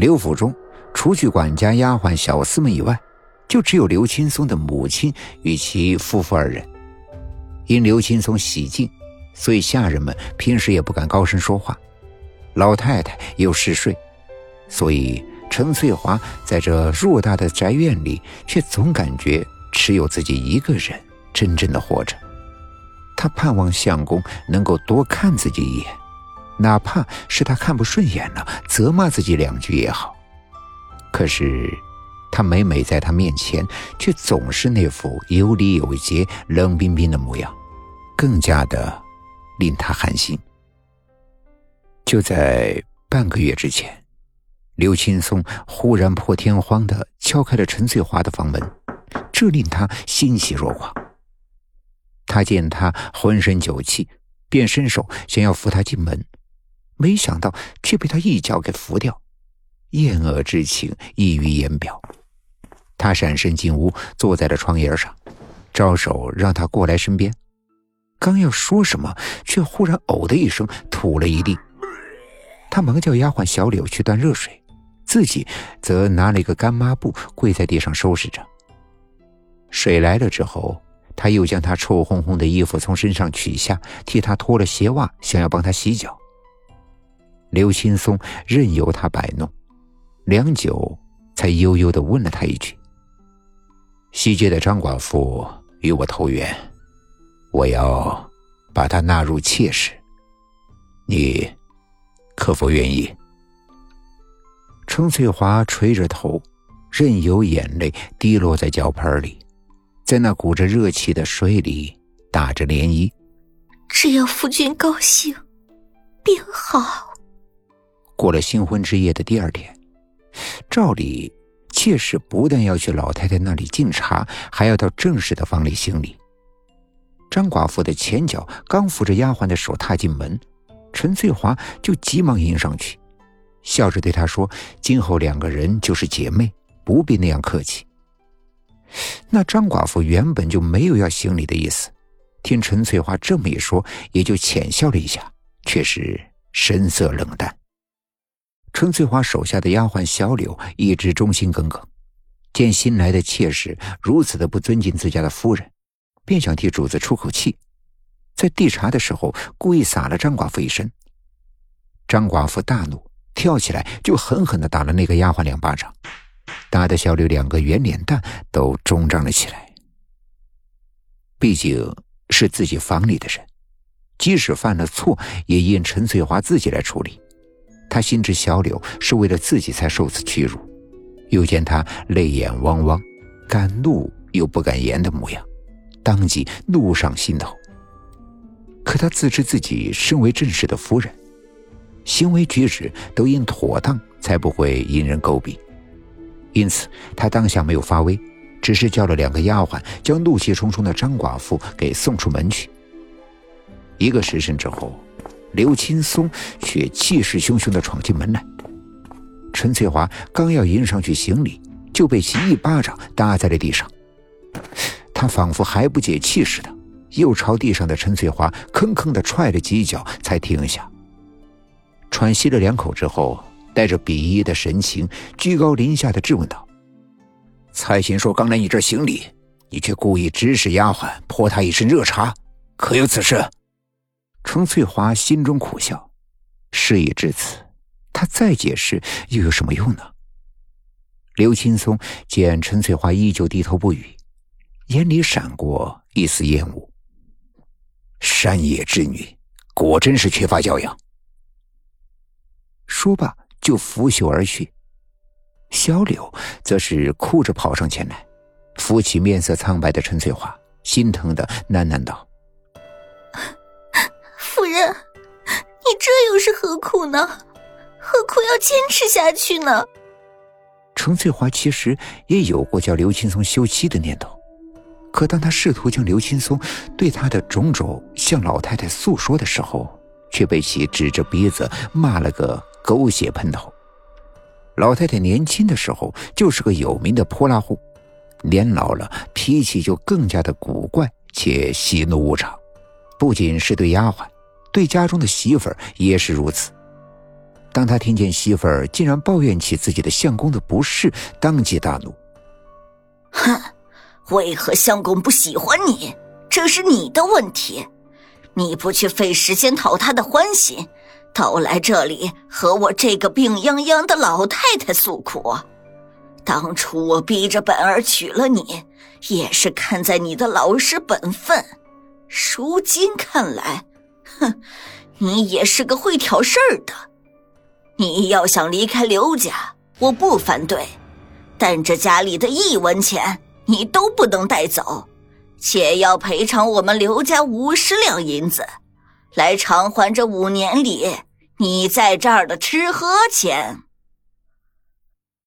刘府中除去管家、丫鬟、小厮们以外，就只有刘青松的母亲与其夫妇二人。因刘青松喜静，所以下人们平时也不敢高声说话。老太太又嗜睡，所以陈翠华在这偌大的宅院里，却总感觉只有自己一个人真正的活着。他盼望相公能够多看自己一眼，哪怕是他看不顺眼了，责骂自己两句也好。可是，他每每在他面前，却总是那副有礼有节、冷冰冰的模样，更加的令他寒心。就在半个月之前，刘青松忽然破天荒的敲开了陈翠华的房门，这令他欣喜若狂。他见他浑身酒气，便伸手想要扶他进门，没想到却被他一脚给扶掉，厌恶之情溢于言表。他闪身进屋，坐在了床沿上，招手让他过来身边。刚要说什么，却忽然“呕”的一声吐了一地。他忙叫丫鬟小柳去端热水，自己则拿了一个干抹布跪在地上收拾着。水来了之后。他又将他臭烘烘的衣服从身上取下，替他脱了鞋袜，想要帮他洗脚。刘青松任由他摆弄，良久，才悠悠的问了他一句：“西街的张寡妇与我投缘，我要把她纳入妾室，你可否愿意？”程翠华垂着头，任由眼泪滴落在脚盆里。在那鼓着热气的水里打着涟漪，只要夫君高兴，便好。过了新婚之夜的第二天，照理妾室不但要去老太太那里敬茶，还要到正式的房里行礼。张寡妇的前脚刚扶着丫鬟的手踏进门，陈翠华就急忙迎上去，笑着对她说：“今后两个人就是姐妹，不必那样客气。”那张寡妇原本就没有要行礼的意思，听陈翠花这么一说，也就浅笑了一下，却是神色冷淡。陈翠花手下的丫鬟小柳一直忠心耿耿，见新来的妾室如此的不尊敬自家的夫人，便想替主子出口气，在递茶的时候故意撒了张寡妇一身。张寡妇大怒，跳起来就狠狠的打了那个丫鬟两巴掌。打得小柳两个圆脸蛋都肿胀了起来。毕竟是自己房里的人，即使犯了错，也应陈翠华自己来处理。他心知小柳是为了自己才受此屈辱，又见他泪眼汪汪，敢怒又不敢言的模样，当即怒上心头。可他自知自己身为正室的夫人，行为举止都应妥当，才不会引人诟病。因此，他当下没有发威，只是叫了两个丫鬟，将怒气冲冲的张寡妇给送出门去。一个时辰之后，刘青松却气势汹汹地闯进门来。陈翠华刚要迎上去行礼，就被其一巴掌打在了地上。他仿佛还不解气似的，又朝地上的陈翠华吭吭地踹了几脚，才停下。喘息了两口之后。带着鄙夷的神情，居高临下的质问道：“蔡琴说刚来你这行礼，你却故意指使丫鬟泼他一身热茶，可有此事？”程翠华心中苦笑，事已至此，他再解释又有什么用呢？刘青松见陈翠华依旧低头不语，眼里闪过一丝厌恶。山野之女，果真是缺乏教养。说罢。就拂袖而去，小柳则是哭着跑上前来，扶起面色苍白的陈翠华，心疼的喃喃道：“又是何苦呢？何苦要坚持下去呢？”程翠华其实也有过叫刘青松休妻的念头，可当他试图将刘青松对他的种种向老太太诉说的时候，却被其指着鼻子骂了个。狗血喷头！老太太年轻的时候就是个有名的泼辣户，年老了脾气就更加的古怪且喜怒无常，不仅是对丫鬟，对家中的媳妇儿也是如此。当他听见媳妇儿竟然抱怨起自己的相公的不是，当即大怒：“哼，为何相公不喜欢你？这是你的问题。你不去费时间讨他的欢心，倒来这里和我这个病殃殃的老太太诉苦。当初我逼着本儿娶了你，也是看在你的老实本分。如今看来，你也是个会挑事儿的。”你要想离开刘家，我不反对，但这家里的一文钱你都不能带走，且要赔偿我们刘家五十两银子，来偿还这五年里你在这儿的吃喝钱。